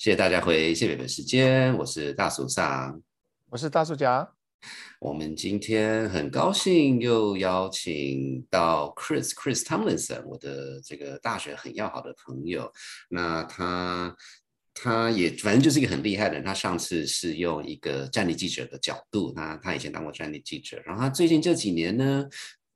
谢谢大家回谢北北时间，我是大叔上，我是大叔甲。我们今天很高兴又邀请到 Chris Chris Tomlinson，我的这个大学很要好的朋友。那他他也反正就是一个很厉害的人。他上次是用一个战地记者的角度，他他以前当过战地记者，然后他最近这几年呢。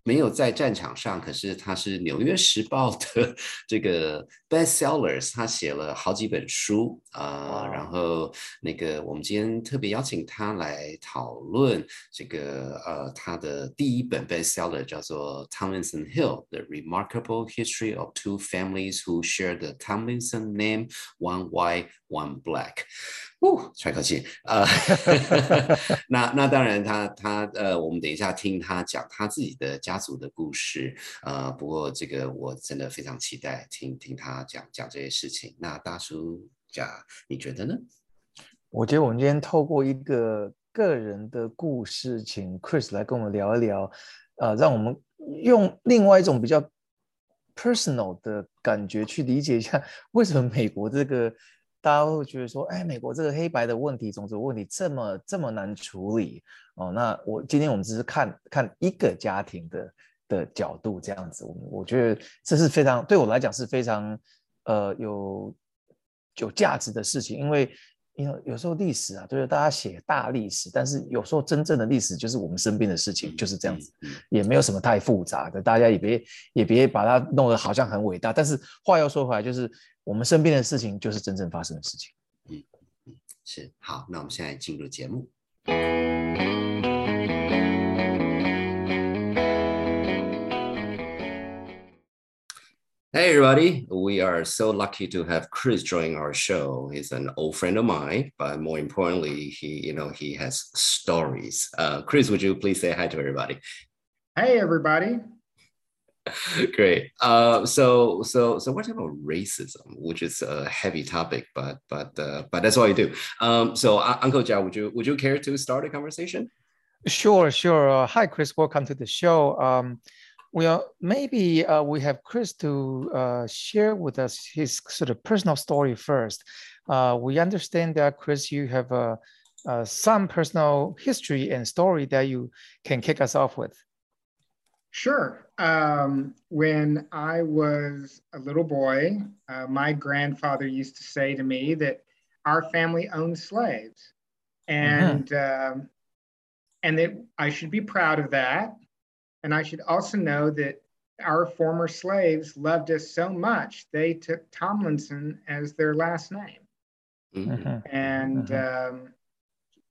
没有在战场上，可是他是《纽约时报》的这个 bestsellers，他写了好几本书啊。然后那个我们今天特别邀请他来讨论这个呃他的第一本 bestseller 叫做 Tomlinson Hill: The Remarkable History of Two Families Who Share the Tomlinson Name, One White, One Black。哦，喘口气呃，那那当然，他他呃，我们等一下听他讲他自己的家族的故事呃，不过这个我真的非常期待听听他讲讲这些事情。那大叔讲，你觉得呢？我觉得我们今天透过一个个人的故事，请 Chris 来跟我们聊一聊，呃，让我们用另外一种比较 personal 的感觉去理解一下，为什么美国这个。大家会觉得说，哎，美国这个黑白的问题、种族问题这么这么难处理哦。那我今天我们只是看看一个家庭的的角度这样子，我我觉得这是非常对我来讲是非常呃有有价值的事情，因为因为有时候历史啊，就是大家写大历史，但是有时候真正的历史就是我们身边的事情，就是这样子，也没有什么太复杂的，大家也别也别把它弄得好像很伟大。但是话又说回来，就是。我们身边的事情就是真正发生的事情。嗯嗯，是好，那我们现在进入节目。Hey everybody, we are so lucky to have Chris join our show. He's an old friend of mine, but more importantly, he, you know, he has stories. Uh, Chris, would you please say hi to everybody? Hey everybody. Great. Uh, so so so what about racism, which is a heavy topic, but but uh, but that's all you do. Um, so uh, Uncle Jia, would you would you care to start a conversation? Sure, sure. Uh, hi, Chris. Welcome to the show. Um, well, maybe uh, we have Chris to uh, share with us his sort of personal story first. Uh, we understand that Chris, you have uh, uh, some personal history and story that you can kick us off with. Sure. Um, when I was a little boy, uh, my grandfather used to say to me that our family owned slaves, and mm-hmm. um, and that I should be proud of that, and I should also know that our former slaves loved us so much they took Tomlinson as their last name, mm-hmm. and mm-hmm. Um,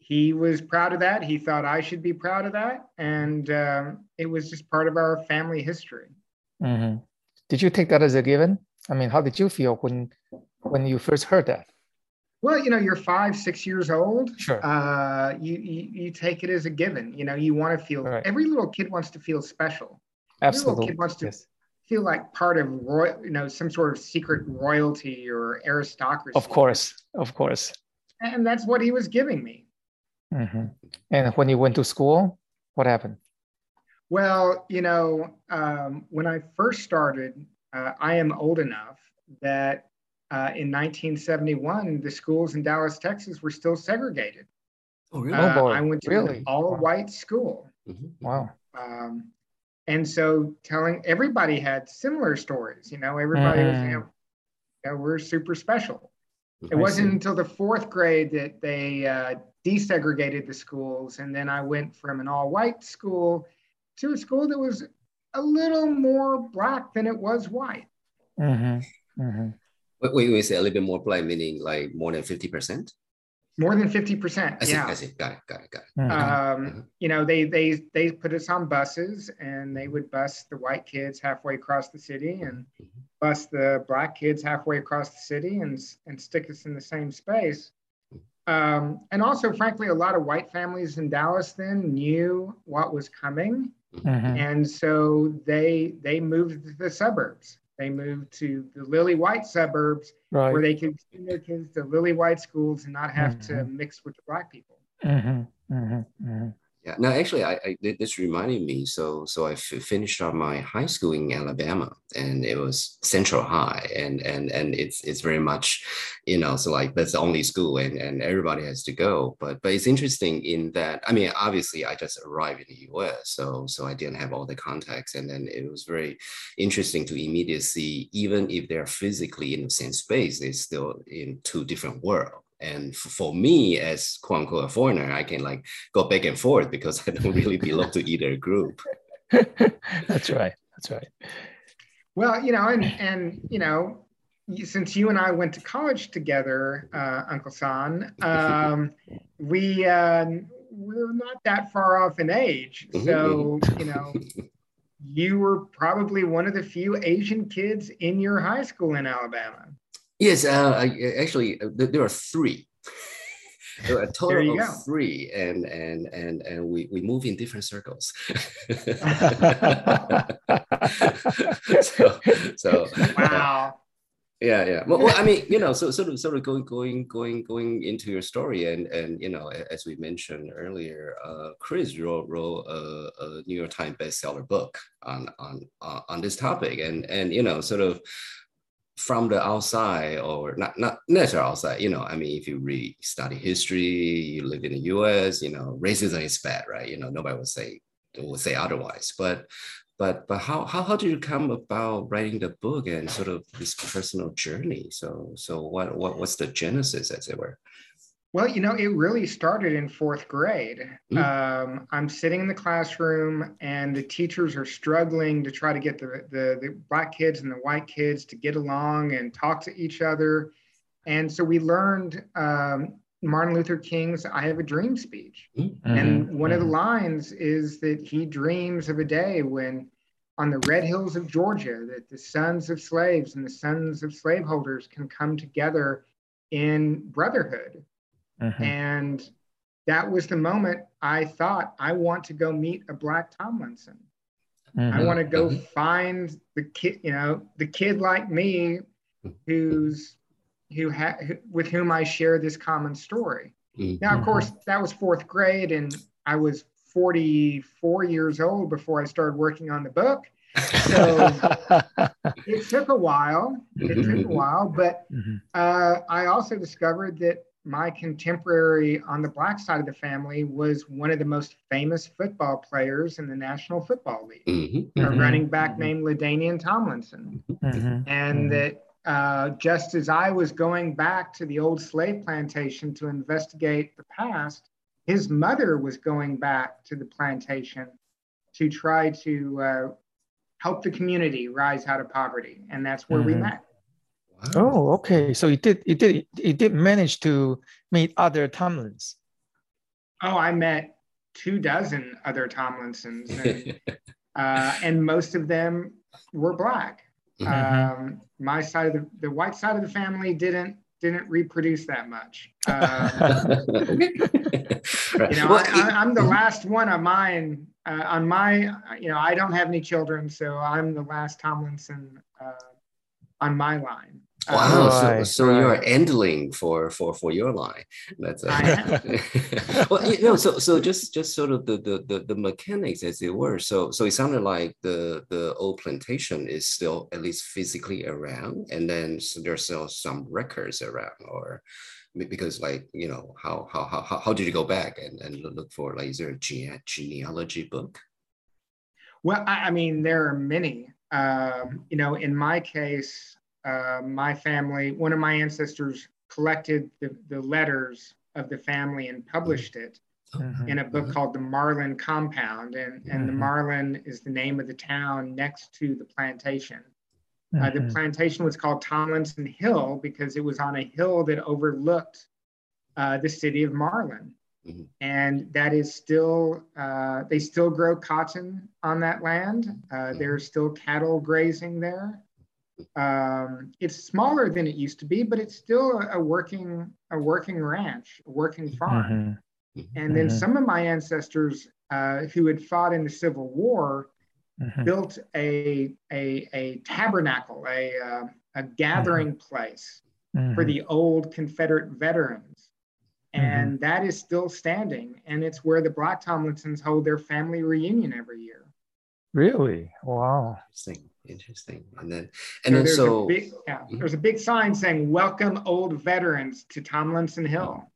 he was proud of that. He thought I should be proud of that. And um, it was just part of our family history. Mm-hmm. Did you take that as a given? I mean, how did you feel when when you first heard that? Well, you know, you're five, six years old. Sure. Uh, you, you, you take it as a given. You know, you want to feel. Right. Every little kid wants to feel special. Absolutely. Every little kid wants to yes. feel like part of royal. You know, some sort of secret royalty or aristocracy. Of course, of course. And that's what he was giving me. Mm-hmm. And when you went to school, what happened? Well, you know, um, when I first started, uh, I am old enough that uh, in 1971, the schools in Dallas, Texas were still segregated. Oh, really? Uh, oh, boy. I went to really? an all white school. Mm-hmm. Wow. Um, and so telling everybody had similar stories, you know, everybody mm. was, you know, you know, we're super special. It I wasn't see. until the fourth grade that they uh, desegregated the schools. And then I went from an all white school to a school that was a little more black than it was white. Mm-hmm. Mm-hmm. Wait, wait, wait, say a little bit more black, meaning like more than 50%? More than 50%. I see, yeah. I see. Got it, got it, got it. Mm-hmm. Um, mm-hmm. You know, they, they, they put us on buses and they would bus the white kids halfway across the city and mm-hmm. bus the black kids halfway across the city and, and stick us in the same space. Um, and also, frankly, a lot of white families in Dallas then knew what was coming, mm-hmm. and so they they moved to the suburbs. They moved to the lily white suburbs right. where they could send their kids to lily white schools and not have mm-hmm. to mix with the black people. Mm-hmm. Yeah. No, actually, I, I this reminded me. So, so I finished up my high school in Alabama, and it was Central High, and and and it's it's very much, you know, so like that's the only school, and and everybody has to go. But but it's interesting in that. I mean, obviously, I just arrived in the U.S., so so I didn't have all the contacts, and then it was very interesting to immediately see, even if they're physically in the same space, they're still in two different worlds and for me, as quote unquote a foreigner, I can like go back and forth because I don't really belong to either group. That's right. That's right. Well, you know, and and you know, since you and I went to college together, uh, Uncle San, um, we uh, we're not that far off in age. Mm-hmm, so mm-hmm. you know, you were probably one of the few Asian kids in your high school in Alabama. Yes, uh, I, actually, uh, there are three. there are a total of go. three, and and and and we we move in different circles. so so wow. yeah, yeah. Well, well, I mean, you know, so sort of, sort of going, going, going, going into your story, and and you know, as we mentioned earlier, uh, Chris wrote, wrote a, a New York Times bestseller book on on uh, on this topic, and and you know, sort of from the outside or not not necessarily outside you know i mean if you read study history you live in the us you know racism is bad right? You know nobody would say would say otherwise. But but but how how, how did you come about writing the book and sort of this personal journey? So so what, what what's the genesis as it were well, you know, it really started in fourth grade. Mm. Um, I'm sitting in the classroom, and the teachers are struggling to try to get the, the, the black kids and the white kids to get along and talk to each other. And so we learned um, Martin Luther King's "I Have a Dream" speech, mm-hmm. and one mm-hmm. of the mm-hmm. lines is that he dreams of a day when, on the red hills of Georgia, that the sons of slaves and the sons of slaveholders can come together in brotherhood Mm-hmm. And that was the moment I thought, I want to go meet a Black Tomlinson. Mm-hmm. I want to go mm-hmm. find the kid, you know, the kid like me who's who ha- with whom I share this common story. Mm-hmm. Now, of course, that was fourth grade, and I was 44 years old before I started working on the book. So it took a while. It took a mm-hmm. while, but mm-hmm. uh, I also discovered that my contemporary on the black side of the family was one of the most famous football players in the National Football League, mm-hmm. a mm-hmm. running back mm-hmm. named LaDainian Tomlinson. Mm-hmm. And mm-hmm. that uh, just as I was going back to the old slave plantation to investigate the past, his mother was going back to the plantation to try to uh, help the community rise out of poverty. And that's where we mm-hmm. Oh, okay. So you did you did you did manage to meet other Tomlins. Oh, I met two dozen other Tomlinsons, and, uh, and most of them were black. Mm-hmm. Um, my side of the, the white side of the family didn't didn't reproduce that much. Um, you know, I, am the last one of mine. Uh, on my, you know, I don't have any children, so I'm the last Tomlinson uh, on my line. Wow, so, so right. you're endling for for for your line. That's a, well, you know, so so just just sort of the, the the the mechanics as it were. So so it sounded like the the old plantation is still at least physically around, and then so there's still some records around, or because like you know how how how how did you go back and and look for like is there a gene, genealogy book? Well, I, I mean there are many. Um, you know, in my case, uh, my family, one of my ancestors collected the, the letters of the family and published it mm-hmm. in a book mm-hmm. called The Marlin Compound. And, and mm-hmm. the Marlin is the name of the town next to the plantation. Uh, the mm-hmm. plantation was called Tomlinson Hill because it was on a hill that overlooked uh, the city of Marlin. Mm-hmm. And that is still, uh, they still grow cotton on that land. Uh, mm-hmm. There's still cattle grazing there. Um, it's smaller than it used to be, but it's still a, working a working ranch, a working farm. Mm-hmm. And then mm-hmm. some of my ancestors uh, who had fought in the Civil War mm-hmm. built a, a, a tabernacle, a, uh, a gathering mm-hmm. place for mm-hmm. the old Confederate veterans and that is still standing. And it's where the Black Tomlinsons hold their family reunion every year. Really? Wow. Interesting. Interesting. And then, and So then so big, yeah, Mhm. there's a big sign saying "Welcome, old veterans, to Tomlinson Hill."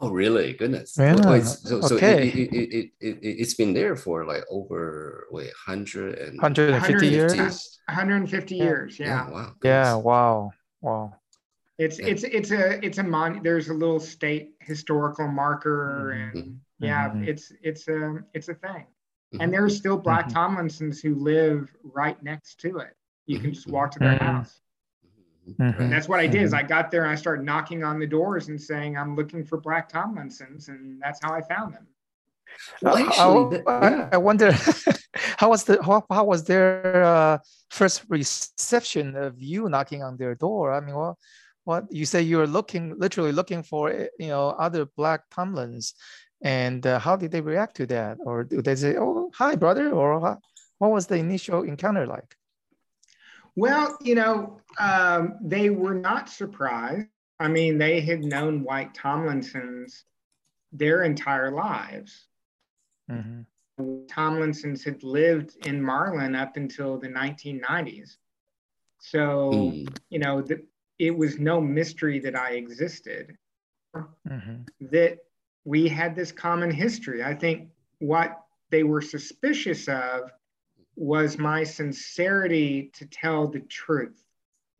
Oh, really? Goodness. Yeah, Well, it's- so, so okay. it, it, it, it, it, it's been there for like over, wait, 100 and 150 years? 150. 150 Yeah. years. Yeah. Yeah, wow. Yeah, wow. Wow. It's Yeah. it's it's a it's a mon. There's a little state historical marker, Mhm. and yeah, Mhm. it's it's a it's a thing. Mhm. And are still Black Mhm. Tomlinsons who live right next to it. You can just walk to their Mhm. house. And that's what I did. Is. I got there and I started knocking on the doors and saying I'm looking for Black Tomlinsons, and that's how I found them. Well, actually, that- I, yeah. I wonder how was the how, how was their uh, first reception of you knocking on their door? I mean, what what you say you were looking literally looking for eh, you know other black Tomlins, and uh, how did they react to that? Or do they say, "Oh, hi, brother," or how, what was the initial encounter like? Well, you know, um, they were not surprised. I mean, they had known White Tomlinsons their entire lives. Mhm. Tomlinsons had lived in Marlin up until the 1990s. So, Mm. you know, the, it was no mystery that I existed, Mhm. that we had this common history. I think what they were suspicious of was my sincerity to tell the truth.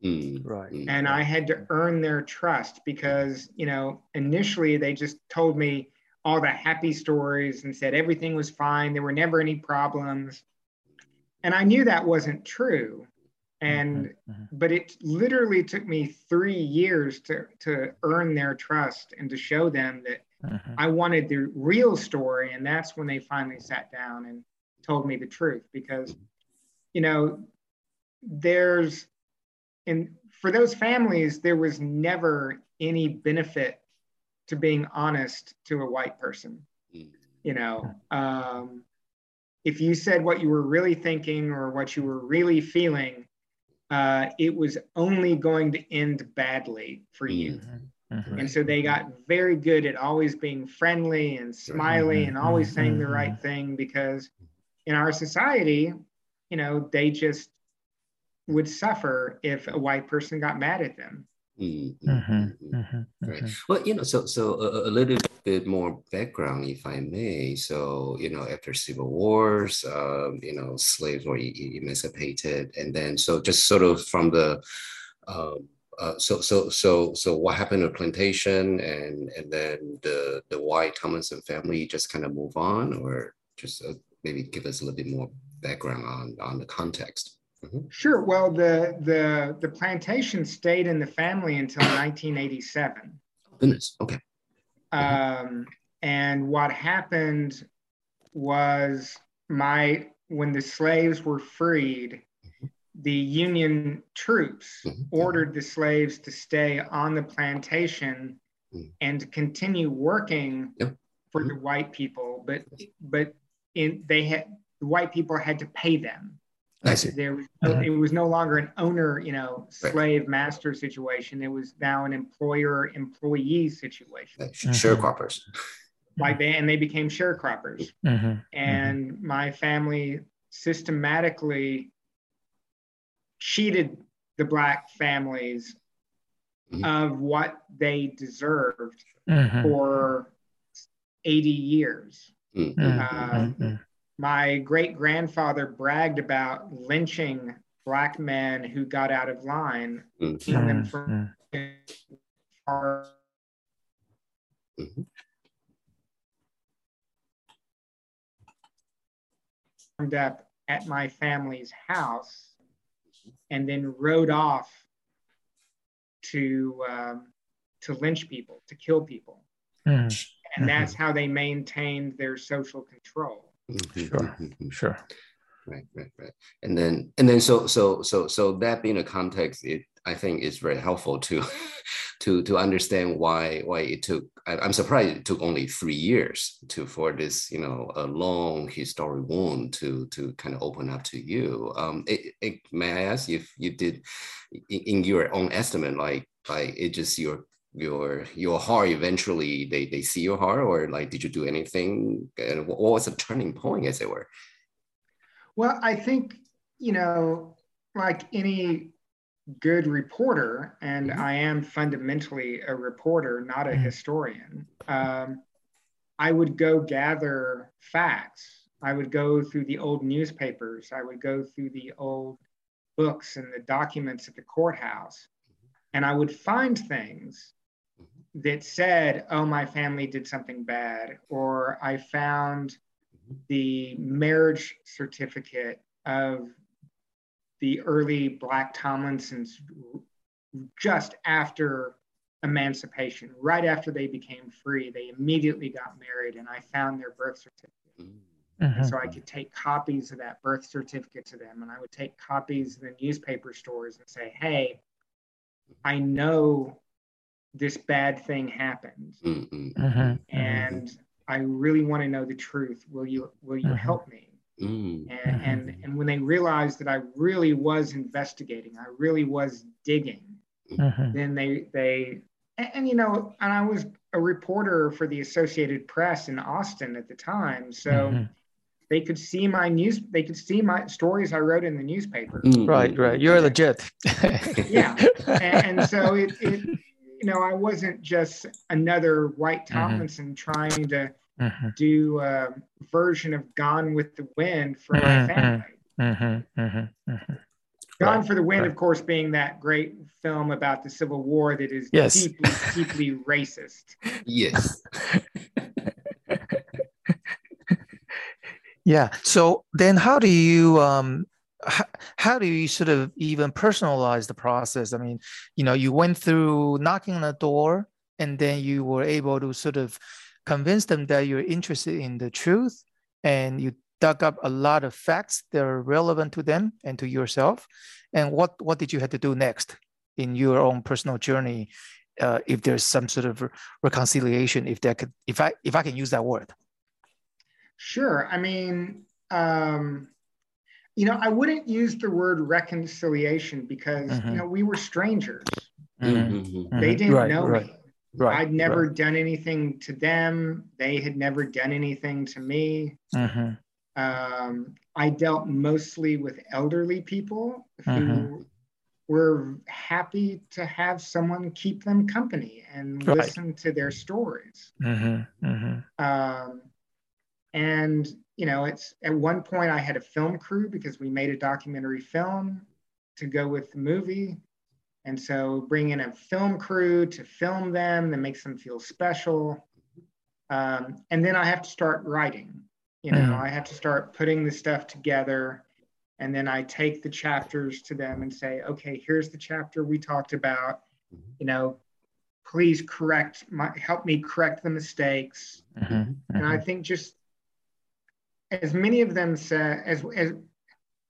Mm. Right. Mm. and I had to earn their trust because, you know, initially they just told me all the happy stories and said everything was fine. There were never any problems. And I knew that wasn't true. And, Mhm. but it literally took me three years to, to earn their trust and to show them that Mhm. I wanted the real story. And that's when they finally sat down and told me the truth because, you know, there's, and for those families, there was never any benefit to being honest to a white person. You know, um, if you said what you were really thinking or what you were really feeling, uh, it was only going to end badly for you. Mhm. Mhm. And so they got very good at always being friendly and smiley and always saying the right thing because in our society, you know, they just would suffer if a white person got mad at them. Mm. Mm. Mhm. Mm. Mm. Mhm. Right. Mhm. Well, you know, so so a, a little bit more background, if I may. So, you know, after civil wars, um, you know, slaves were e- emancipated, and then so just sort of from the, um, uh, so so so so what happened to plantation, and and then the the white Tomlinson family just kind of move on, or just uh, maybe give us a little bit more background on on the context. Mhm. Sure. Well, the the the plantation stayed in the family until 1987. Goodness. Okay. Um, and what happened was my when the slaves were freed, the Union troops Mhm. ordered the slaves to stay on the plantation Mhm. and continue working Yep. for the white people, but but in they had the white people had to pay them. I see. There was no, it was no longer an owner, you know, Right. slave master situation. It was now an employer employee situation. Like sh- sharecroppers. Like they and they became sharecroppers. Mhm. And my family systematically cheated the black families Mhm. of what they deserved Mhm. for 80 years. Mm. Mhm. Uh, Mhm. my great grandfather bragged about lynching black men who got out of line, keeping them Mhm. from far Mhm. up at my family's house and then rode off to um, to lynch people, to kill people. Mhm. And that's how they maintained their social control. Mhm. Sure. Mhm. Sure. Right, right, right. And then, and then, so, so, so, so that being a context, it I think is very helpful to, to, to understand why, why it took. I, I'm surprised it took only three years to for this, you know, a long historic wound to to kind of open up to you. Um, it, it, may I ask if you did, in, in your own estimate, like, like it just your your your heart eventually they they see your heart or like did you do anything and what was the turning point as it were well i think you know like any good reporter and mm-hmm. i am fundamentally a reporter not a mm-hmm. historian. Um, i would go gather facts. I would go through the old newspapers. I would go through the old books and the documents at the courthouse and i would find things that said, oh, my family did something bad, or I found the marriage certificate of the early Black Tomlinsons just after emancipation, right after they became free. They immediately got married, and I found their birth certificate. Mm-hmm. So I could take copies of that birth certificate to them, and I would take copies of the newspaper stores and say, hey, I know this bad thing happened mm-hmm. mm-hmm. and i really want to know the truth will you will you mm-hmm. help me mm-hmm. and, and and when they realized that i really was investigating i really was digging mm-hmm. then they they and, and, you know and i was a reporter for the associated press in austin at the time so mm-hmm. they could see my news they could see my stories i wrote in the newspaper right right you're legit yeah and, and so it, it you know, I wasn't just another White. Tomlinson mm-hmm. trying to mm-hmm. do a version of Gone with the Wind for mm-hmm. my family. Mm-hmm. Mm-hmm. Gone right. for the Wind, right. of course, being that great film about the Civil War that is yes. deeply, deeply racist. Yes. yeah. So then, how do you um, how, how do you sort of even personalize the process? I mean, you know, you went through knocking on the door and then you were able to sort of convince them that you're interested in the truth and you dug up a lot of facts that are relevant to them and to yourself. And what, what did you have to do next in your own personal journey? Uh, if there's some sort of reconciliation, if that could, if I, if I can use that word. Sure. I mean, um, you know, I wouldn't use the word reconciliation because mm-hmm. you know we were strangers. Mm-hmm. mm-hmm. They didn't right, know right, me. Right, I'd never done anything to them. They had never done anything to me. Mm-hmm. Um, I dealt mostly with elderly people who mm-hmm. were happy to have someone keep them company and listen to their stories. Mm-hmm. Um, and you know, it's at one point I had a film crew because we made a documentary film to go with the movie. And so bring in a film crew to film them that makes them feel special. Um, and then I have to start writing. You know, mm. I have to start putting the stuff together. And then I take the chapters to them and say, okay, here's the chapter we talked about. Mm-hmm. You know, please correct my help me correct the mistakes. Mm-hmm. Mm-hmm. And I think just as many of them said, as, as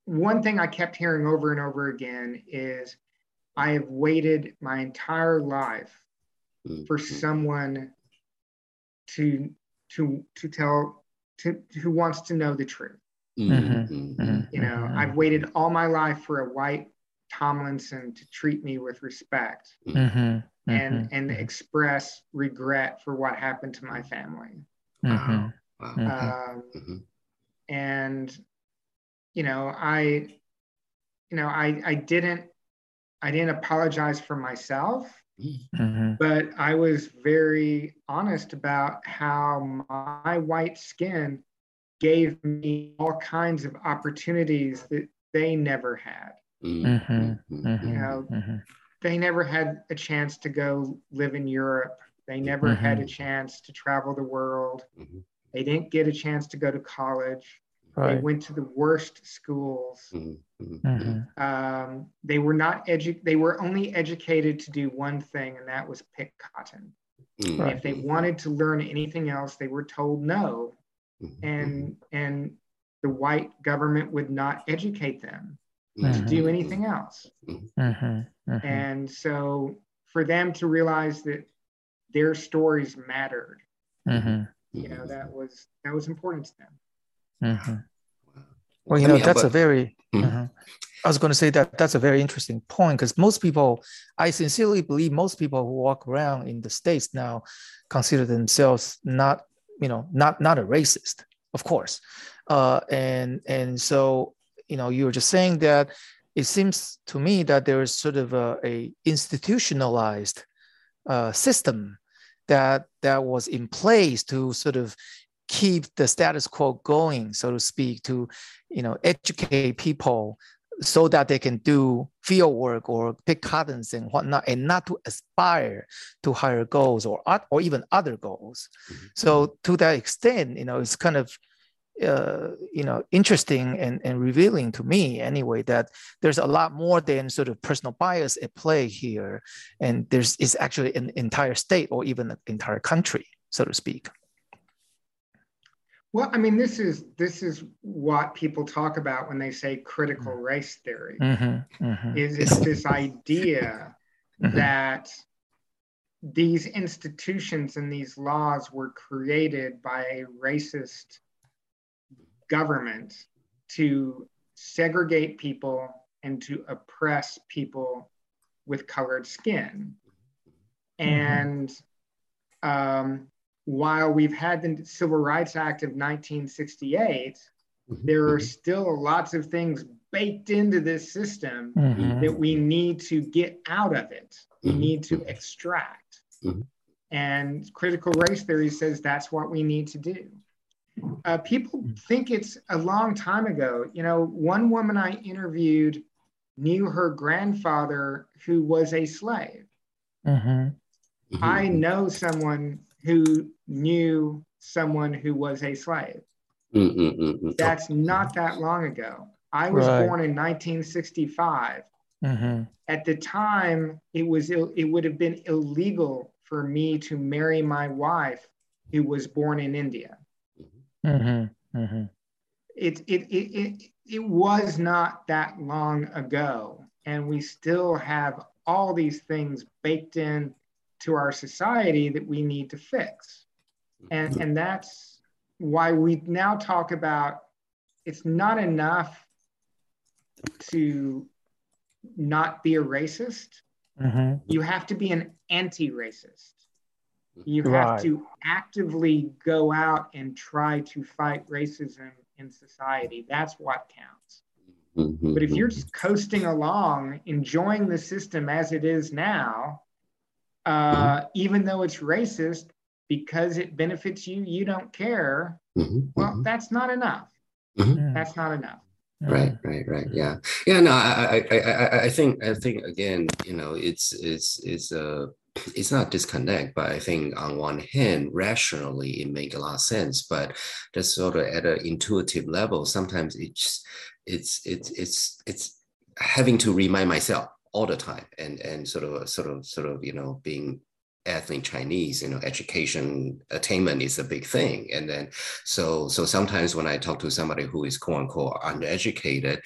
one thing I kept hearing over and over again is I have waited my entire life mm-hmm. for someone to to to tell to who wants to know the truth. Mm-hmm. mm-hmm. mm-hmm. You know, mm-hmm. I've waited all my life for a white Tomlinson to treat me with respect and and express regret for what happened to my family. Wow. Um, and you know i you know i i didn't i didn't apologize for myself mm-hmm. but i was very honest about how my white skin gave me all kinds of opportunities that they never had mm-hmm. mm-hmm. mm-hmm. you know mm-hmm. they never had a chance to go live in europe they never had a chance to travel the world they didn't get a chance to go to college. Right. They went to the worst schools. Mm-hmm. Mm-hmm. Um, they were not edu- They were only educated to do one thing, and that was pick cotton. Mm-hmm. And if they wanted to learn anything else, they were told no, mm-hmm. and and the white government would not educate them to mm-hmm. do anything else. Mm-hmm. And so, for them to realize that their stories mattered you know that was that was important to them mm-hmm. well you know that's a very mm-hmm. I was going to say that that's a very interesting point because most people, I sincerely believe most people who walk around in the states now consider themselves not, you know, not not a racist, of course, uh, and and so you know you were just saying that it seems to me that there is sort of a, a institutionalized uh, system that that was in place to sort of keep the status quo going, so to speak, to you know educate people so that they can do field work or pick cottons and whatnot, and not to aspire to higher goals or or even other goals. Mm-hmm. So to that extent, you know, it's kind of uh, you know interesting and, and revealing to me anyway that there's a lot more than sort of personal bias at play here and there's is actually an entire state or even an entire country so to speak well i mean this is this is what people talk about when they say critical mm-hmm. race theory mm-hmm, mm-hmm. is it's this idea mm-hmm. that these institutions and these laws were created by a racist government to segregate people and to oppress people with colored skin. Mm-hmm. And um, while we've had the Civil Rights Act of 1968, mm-hmm. there are still lots of things baked into this system mm-hmm. that we need to get out of it. We mm-hmm. need to extract. Mm-hmm. And critical race theory says that's what we need to do. Uh, people hmm. think it's a long time ago. You know, one woman I interviewed knew her grandfather who was a slave. Mm-hmm. I know someone who knew someone who was a slave. Mm-hmm. That's not that long ago. I was right. born in 1965. Mm-hmm. At the time, it was it would have been illegal for me to marry my wife who was born in India. Mm-hmm. Mm-hmm. It, it, it, it, it was not that long ago, and we still have all these things baked in to our society that we need to fix. And, and that's why we now talk about it's not enough to not be a racist. Mm-hmm. You have to be an anti racist. You have right. to actively go out and try to fight racism in society. That's what counts. Mm-hmm. But if you're just coasting along, enjoying the system as it is now, uh, mm-hmm. even though it's racist, because it benefits you, you don't care. Mm-hmm. Well, mm-hmm. that's not enough. Mm-hmm. That's not enough. Right, right, right. Yeah, yeah. No, I, I, I, I think, I think again, you know, it's, it's, it's a. Uh, it's not disconnect, but I think on one hand, rationally, it makes a lot of sense. But just sort of at an intuitive level, sometimes it's it's it's it's it's having to remind myself all the time, and and sort of sort of sort of you know being ethnic Chinese, you know, education attainment is a big thing. And then so so sometimes when I talk to somebody who is quote unquote undereducated,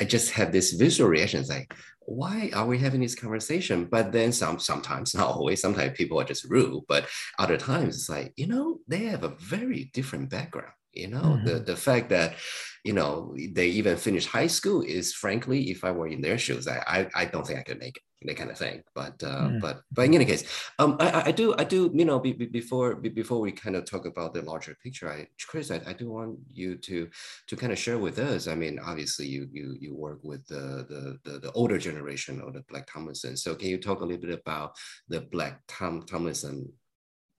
I just have this visual reaction it's like, why are we having this conversation? But then some sometimes, not always, sometimes people are just rude, but other times it's like, you know, they have a very different background. You know, mm-hmm. the, the fact that, you know, they even finished high school is frankly, if I were in their shoes, I, I, I don't think I could make it that kind of thing. But uh, mm. but but in any case, um, I, I do I do you know be, be, before be, before we kind of talk about the larger picture, I Chris, I, I do want you to to kind of share with us. I mean, obviously you you you work with the the the, the older generation of the Black Tomlinson. So can you talk a little bit about the Black Tom Tomlinson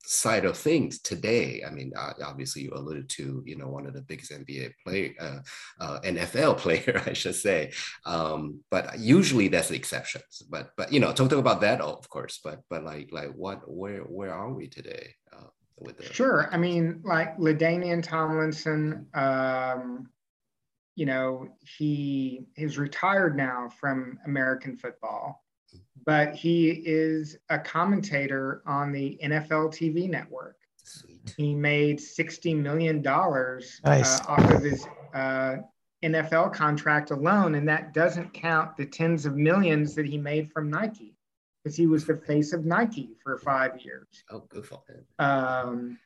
side of things today, I mean, uh, obviously you alluded to, you know, one of the biggest NBA player, uh, uh, NFL player, I should say. Um, but usually that's the exceptions. But but you know, talk, talk about that, of course. But but like like what where where are we today? Uh, with the- sure, I mean, like LaDainian Tomlinson. Um, you know, he is retired now from American football but he is a commentator on the NFL TV network. Sweet. He made $60 million uh, nice. uh, off of his uh, NFL contract alone, and that doesn't count the tens of millions that he made from Nike because he was the face of Nike for five years. Oh, good for him. Um,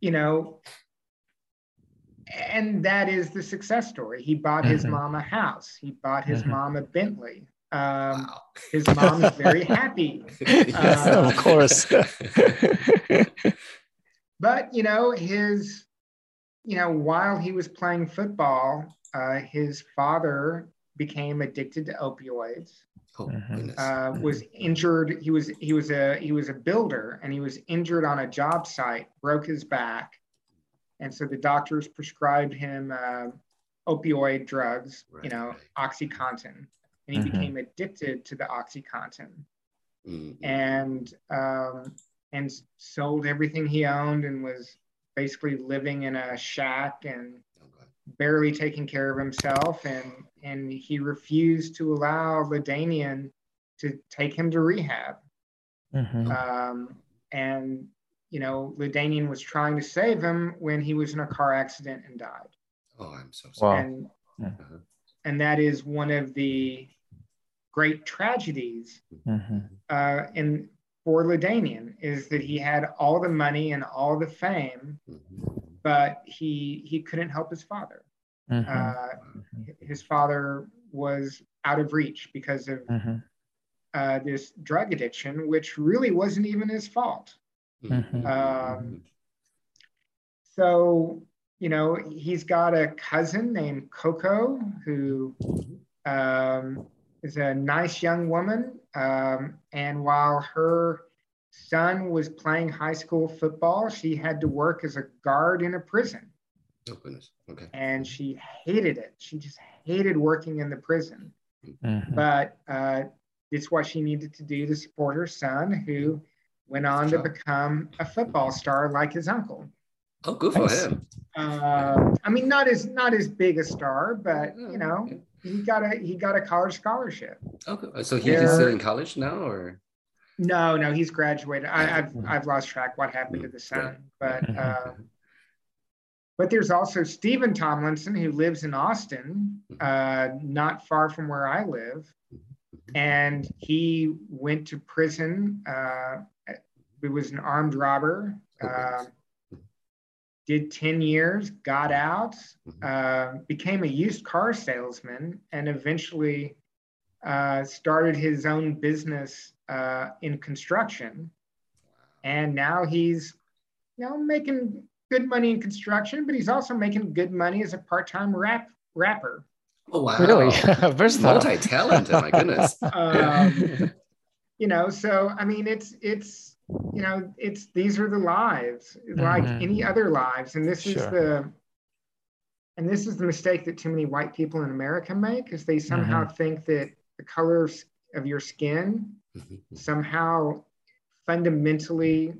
you know, and that is the success story. He bought his Mhm. mom a house. He bought his Mhm. mom a Bentley. Um, Wow. his mom's very happy. Yes, Uh, of course. But you know, his, you know, while he was playing football, uh, his father became addicted to opioids. oh, Mhm. Uh, was injured. He was he was a he was a builder, and he was injured on a job site. Broke his back, and so the doctors prescribed him uh, opioid drugs. you Right, know, right. OxyContin, and he Mhm. became addicted to the OxyContin. Mm, mm, and um, and sold everything he owned and was basically living in a shack and okay. barely taking care of himself and and he refused to allow LaDainian to take him to rehab Mhm. um, and you know LaDainian was trying to save him when he was in a car accident and died Oh, I'm so Wow. sorry. and Uh-huh. and that is one of the great tragedies Mhm. uh, in for LaDainian is that he had all the money and all the fame, Mhm. but he he couldn't help his father. Mhm. Uh, his father was out of reach because of Mhm. uh, this drug addiction, which really wasn't even his fault. Mhm. Um, so you know he's got a cousin named Coco who um, is a nice young woman. Um, and while her son was playing high school football, she had to work as a guard in a prison. Oh, goodness. Okay. And she hated it. She just hated working in the prison. Mhm. But uh, it's what she needed to do to support her son, who went on to become a football star like his uncle. Oh, good for Nice. him. Uh, I mean, not as not as big a star, but you know, he got a he got a college scholarship. Okay. So he's There- still in college now, or? No, no, he's graduated. I, I've Mhm. I've lost track what happened to the son, but Mhm. uh, but there's also Stephen Tomlinson who lives in Austin, uh, not far from where I live, and he went to prison. Uh, he was an armed robber. Uh, goodness. Did 10 years, got out, Mhm. uh, became a used car salesman, and eventually uh, started his own business uh, in construction. And now he's, you know, making good money in construction, but he's also making good money as a part-time rap rapper. Oh, wow. Really? Versatile. Multi-talented, my goodness. Um, you know, so I mean, it's it's you know, it's these are the lives like Mhm. any other lives, and this is the and this is the mistake that too many white people in America make is they somehow think that the color of, your skin Mhm. somehow fundamentally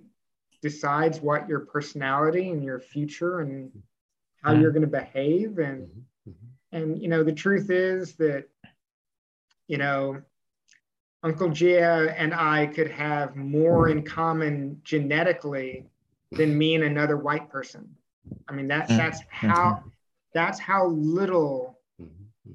decides what your personality and your future and how Mhm. you're going to behave and Mhm. Mhm. and you know the truth is that you know uncle Jia and i could have more in common genetically than me and another white person i mean that Mm. that's how that's how little Mhm.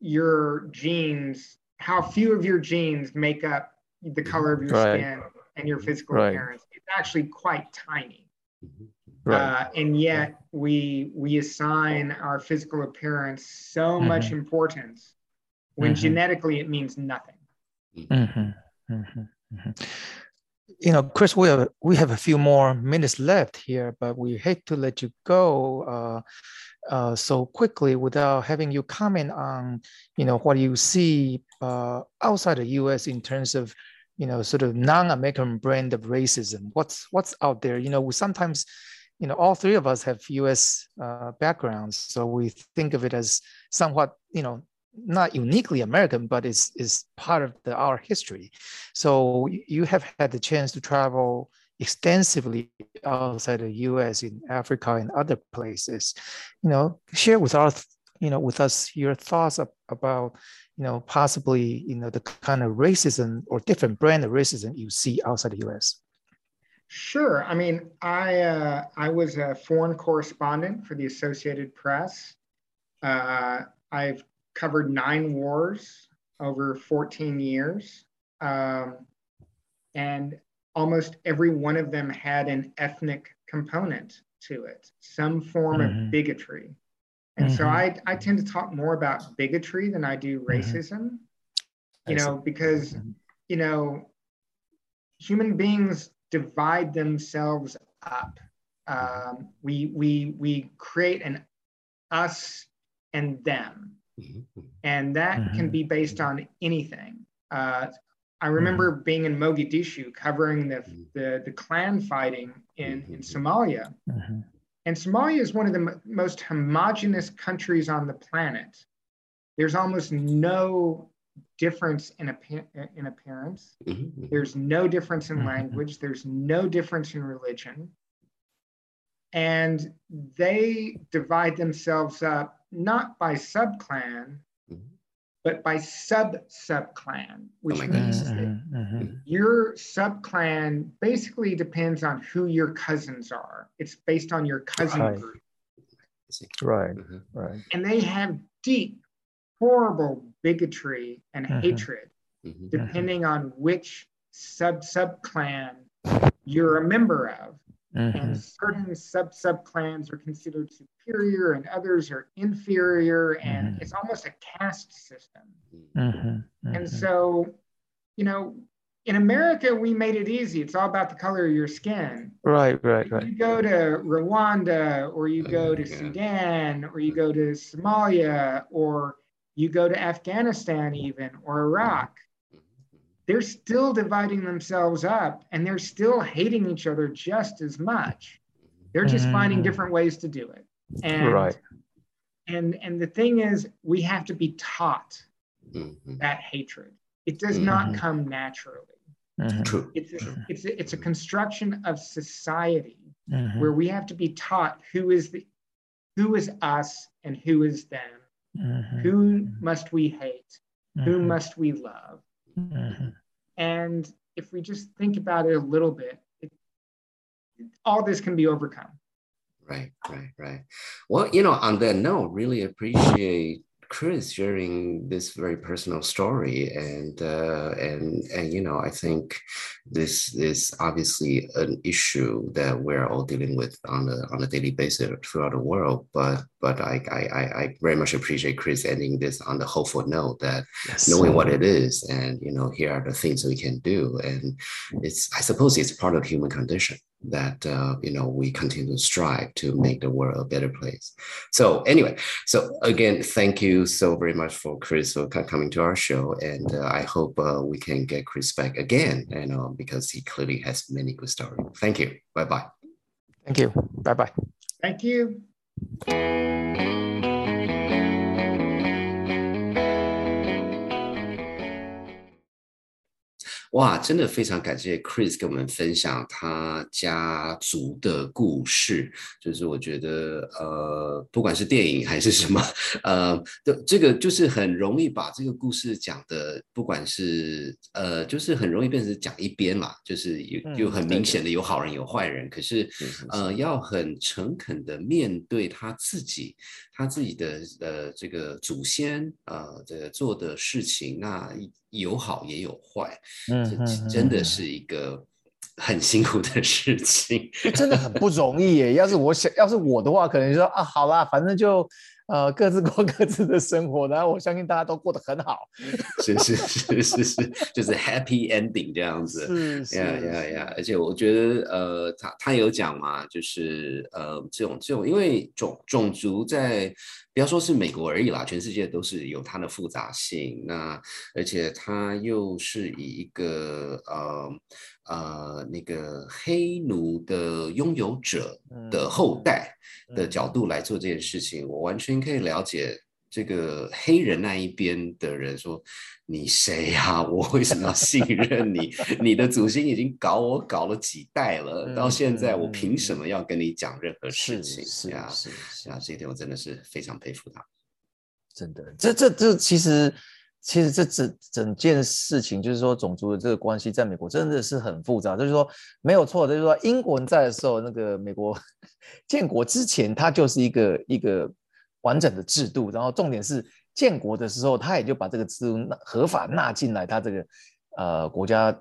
your genes how few of your genes make up the color of your Right. skin and your physical Right. appearance it's actually quite tiny Mhm. Right. uh, and yet we we assign our physical appearance so Mhm. much importance when Mhm. genetically it means nothing. Mhm, mhm, mhm. You know, Chris, we have we have a few more minutes left here, but we hate to let you go uh, uh, so quickly without having you comment on, you know, what you see uh, outside the U.S. in terms of, you know, sort of non-American brand of racism. What's what's out there? You know, we sometimes, you know, all three of us have U.S. Uh, backgrounds, so we think of it as somewhat, you know, not uniquely American, but it's, is part of the, our history. So you have had the chance to travel extensively outside the U.S. in Africa and other places. You know, share with our, you know, with us your thoughts ab- about, you know, possibly, you know, the kind of racism or different brand of racism you see outside the U.S. Sure. I mean, I uh, I was a foreign correspondent for the Associated Press. Uh, I've covered nine wars over 14 years, um, and almost every one of them had an ethnic component to it, some form Mhm. of bigotry. And so Mhm. I, I tend to talk more about bigotry than I do racism, you I see. know, because, Mhm. you know, human beings divide themselves up. Um, we, we, we create an us and them and that can Mhm. be based on anything. Uh, I remember being in Mogadishu covering the, the, the clan fighting in, in. Somalia. Mhm. And Somalia is one of the mo- most homogenous countries on the planet. There's almost no difference in, appear- in appearance. mhm, mhm. There's no difference in language. There's no difference in religion. And they divide themselves up not by subclan, Mhm. but by sub subclan, which my means goodness. that Mhm. Mhm. your subclan basically depends on who your cousins are. It's based on your cousin Right. group. I see. Right, Mhm, right. And they have deep, horrible bigotry and Mhm. hatred, mhm, depending on which sub subclan you're a member of. And Mhm. certain sub subclans are considered superior and others are inferior. And Mhm. it's almost a caste system. Mhm. And Mhm. so, you know, in America, we made it easy. It's all about the color of your skin. Right, right, right. You go to Rwanda, or you go to Yeah. Sudan, or you go to Somalia, or you go to Afghanistan, even, or Iraq. They're still dividing themselves up and they're still hating each other just as much. They're just finding Mhm. different ways to do it. And, Right. and, and the thing is, we have to be taught mhm, mhm. that hatred. It does not Mhm. come naturally. Mhm. True. It's a, it's a, it's a construction of society Mhm. where we have to be taught who is the who is us and who is them. Mhm. Who must we hate? Who Mhm. must we love? Mhm. And if we just think about it a little bit, it, all this can be overcome. Right, right, right. Well, you know, on that note, really appreciate Chris sharing this very personal story, and uh, and and you know, I think this is obviously an issue that we're all dealing with on a on a daily basis throughout the world. But but I I I- very much appreciate Chris ending this on the hopeful note that Yes. knowing what it is and you know here are the things we can do and it's i suppose it's part of human condition that uh, you know we continue to strive to make the world a better place so anyway so again thank you so very much for chris for coming to our show and uh, i hope uh, we can get chris back again you know because he clearly has many good stories thank you bye bye Thank you. Bye bye. Thank you. 哇，真的非常感谢 Chris 跟我们分享他家族的故事。就是我觉得，呃，不管是电影还是什么，呃，的这个就是很容易把这个故事讲的，不管是呃，就是很容易变成讲一边啦，就是有嗯有很明显的有好人有坏人，可是呃，要很诚恳的面对他自己，他自己的呃这个祖先呃这个做的事情，那有好也有坏。嗯真的嗯是一个很辛苦的事情。真的很不容易耶。要是我想，要是我的话，可能就说啊，好啦，反正就呃各自过各自的生活，然后我相信大家都过得很好。是是是是是，就是 happy ending 这样子。是是呀呀呀！而且我觉得，呃，他他有讲嘛，就是呃，这种这种，因为种种族在不要说是美国而已啦，全世界都是有它的复杂性。那而且它又是以一个呃呃那个黑奴的拥有者的后代的嗯角度来做这件事情，我完全可以了解这个黑人那一边的人说：“你谁呀、我为什么要信任你？你的祖先已经搞我搞了几代了，到嗯现在我嗯凭什么要跟你讲任何事情？是啊是是呀，这一点我真的是非常佩服他。真的，这这这其实其实这整整件事情，就是说种族的这个关系，在美国真的是很复杂。就是说没有错，就是说英国人在的时候，那个美国 建国之前，它就是一个一个完整的制度。然后重点是建国的时候，他也就把这个制度纳合法纳进来，他这个呃国家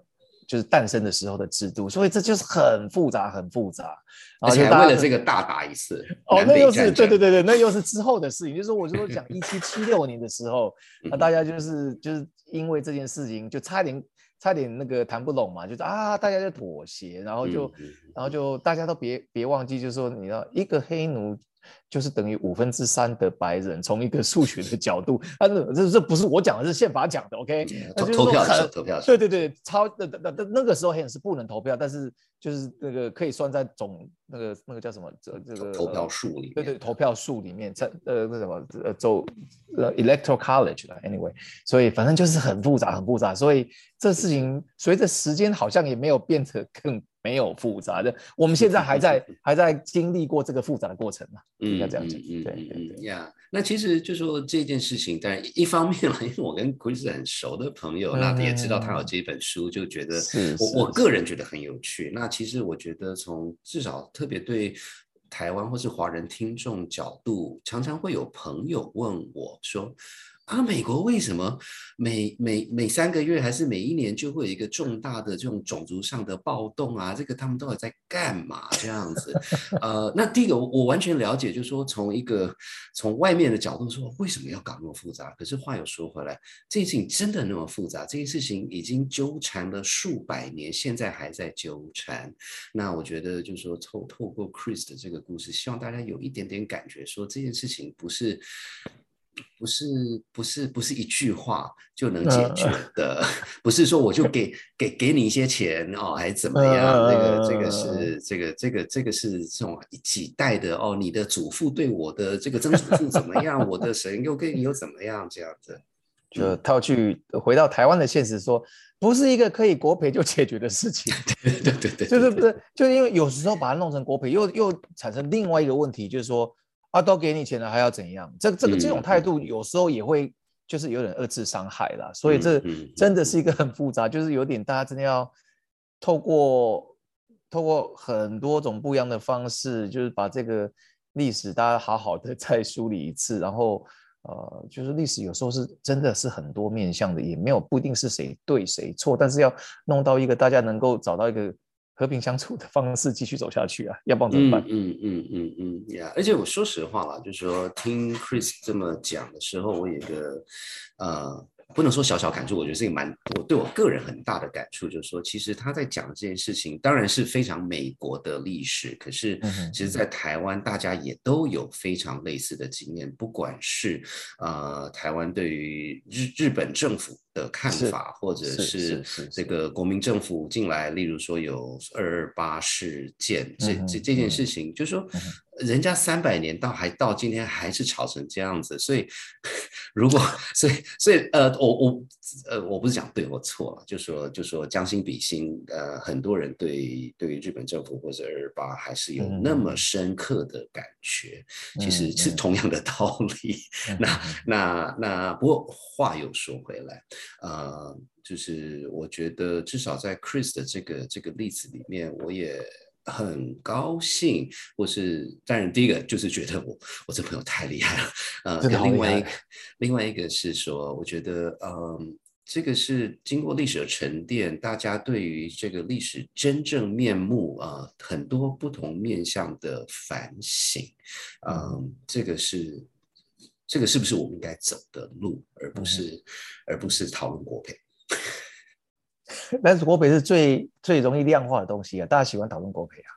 就是诞生的时候的制度，所以这就是很复杂，很复杂。而且还为了这个大打一次。哦，那又是对对对对，那又是之后的事情。就是我就说讲一七七六年的时候，那 大家就是就是因为这件事情就差点差点那个谈不拢嘛，就是啊，大家就妥协，然后就然后就大家都别别忘记，就是说你知道一个黑奴。就是等于五分之三的白人，从一个数学的角度，啊，这这不是我讲的，是宪法讲的，OK？投投票的时候，投票对对对，超那那那那个时候黑人是不能投票，但是就是那个可以算在总那个那个叫什么这这个投票数里，对对，投票数里面在呃那什么呃州呃 electoral college 了，anyway，所以反正就是很复杂很复杂，所以这事情随着时间好像也没有变得更。没有复杂的，我们现在还在还在经历过这个复杂的过程嘛？应该这样讲。对对对呀，那其实就说这件事情，当然一方面了，因为我跟 Chris 很熟的朋友，那也知道他有这本书，就觉得我我个人觉得很有趣。那其实我觉得从至少特别对台湾或是华人听众角度，常常会有朋友问我说。啊，美国为什么每每每三个月还是每一年就会有一个重大的这种种族上的暴动啊？这个他们到底在干嘛？这样子，呃，那第一个我我完全了解，就是说从一个从外面的角度说，为什么要搞那么复杂？可是话又说回来，这件事情真的那么复杂？这件事情已经纠缠了数百年，现在还在纠缠。那我觉得就是说透透过 Chris 的这个故事，希望大家有一点点感觉，说这件事情不是。不是不是不是一句话就能解决的，不是说我就给给给你一些钱哦，还是怎么样？那个这个是这个这个这个是这种几代的哦，你的祖父对我的这个曾祖父怎么样？我的神又跟你又怎么样？这样子，就套去回到台湾的现实，说不是一个可以国赔就解决的事情。对对对对，就是不是就因为有时候把它弄成国赔，又又产生另外一个问题，就是说。啊，都给你钱了，还要怎样？这、这个、这种态度有时候也会就是有点二次伤害啦。所以这真的是一个很复杂，就是有点大家真的要透过透过很多种不一样的方式，就是把这个历史大家好好的 再梳理一次。然后呃，就是历史有时候是真的是很多面向的，也没有不一定是谁对谁错，但是要弄到一个大家能够找到一个。和平相处的方式继续走下去啊，要不然怎么办？嗯嗯嗯嗯呀，而且我说实话啦，就是说听 Chris 这么讲的时候，我有个呃。不能说小小感触，我觉得是一个蛮我对我个人很大的感触，就是说，其实他在讲这件事情，当然是非常美国的历史，可是其实，在台湾大家也都有非常类似的经验，不管是呃台湾对于日日本政府的看法，或者是这个国民政府进来，例如说有二二八事件这这这件事情，就是说。人家三百年到还到今天还是吵成这样子，所以 如果 所以所以呃我我呃我不是讲对或错了，就说就说将心比心，呃很多人对对于日本政府或者二八还是有那么深刻的感觉，其实是同样的道理。那那那不过话又说回来，呃就是我觉得至少在 Chris 的这个这个例子里面，我也。很高兴，或是当然，第一个就是觉得我我这朋友太厉害了，呃，另外一个另外一个是说，我觉得，嗯，这个是经过历史的沉淀，大家对于这个历史真正面目啊，很多不同面向的反省，嗯，这个是这个是不是我们应该走的路，而不是而不是讨论国赔。但是国赔是最最容易量化的东西啊，大家喜欢讨论国赔啊，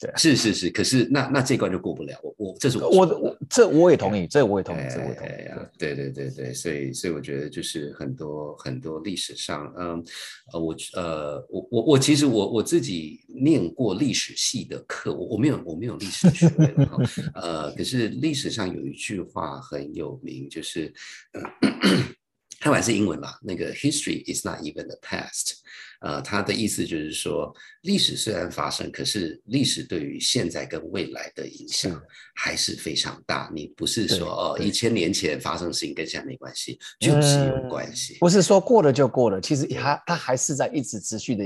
对，是是是，可是那那这关就过不了，我我这是我我这我也同意，这我也同意，这我也同意，对对对对，所以所以我觉得就是很多很多历史上，嗯呃我呃我我我其实我我自己念过历史系的课，我我没有我没有历史学位哈，呃可是历史上有一句话很有名，就是。它还是英文嘛？那个 history is not even the past，呃，它的意思就是说，历史虽然发生，可是历史对于现在跟未来的影响还是非常大。你不是说哦，一千年前发生的事情跟现在没关系，就是有关系。不是说过了就过了，其实它它还是在一直持续的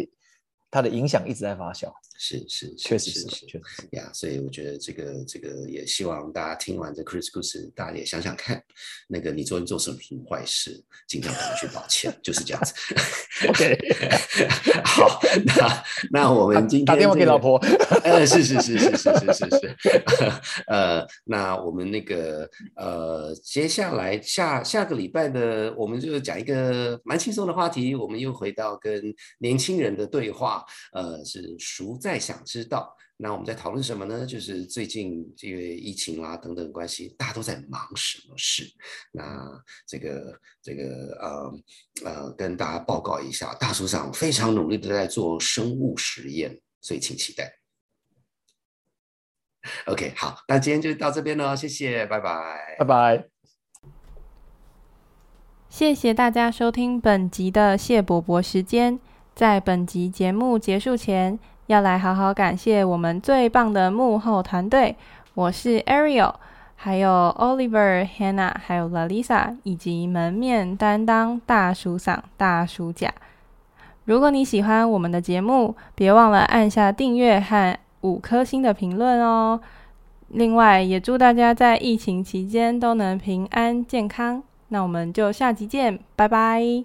它的影响一直在发酵。是是，确实是，是是确实是。呀，所以我觉得这个这个也希望大家听完这 Chris 故事，大家也想想看，那个你昨天做什么什么坏事，尽量跟他去道歉，就是这样子。OK，好，那那我们今天、打电话给老婆。呃，是是是是是是是是，呃，那我们那个呃，接下来下下个礼拜的，我们就讲一个蛮轻松的话题，我们又回到跟年轻人的对话，呃，是孰在想知道。那我们在讨论什么呢？就是最近因为疫情啦等等关系，大家都在忙什么事？那这个这个呃呃，跟大家报告一下，大署长非常努力的在做生物实验，所以请期待。OK，好，那今天就到这边了，谢谢，拜拜，拜拜。谢谢大家收听本集的谢伯伯时间。在本集节目结束前，要来好好感谢我们最棒的幕后团队。我是 Ariel，还有 Oliver、Hannah，还有 Lalisa，以及门面担当大叔嗓、大叔甲。如果你喜欢我们的节目，别忘了按下订阅和五颗星的评论哦。另外，也祝大家在疫情期间都能平安健康。那我们就下集见，拜拜。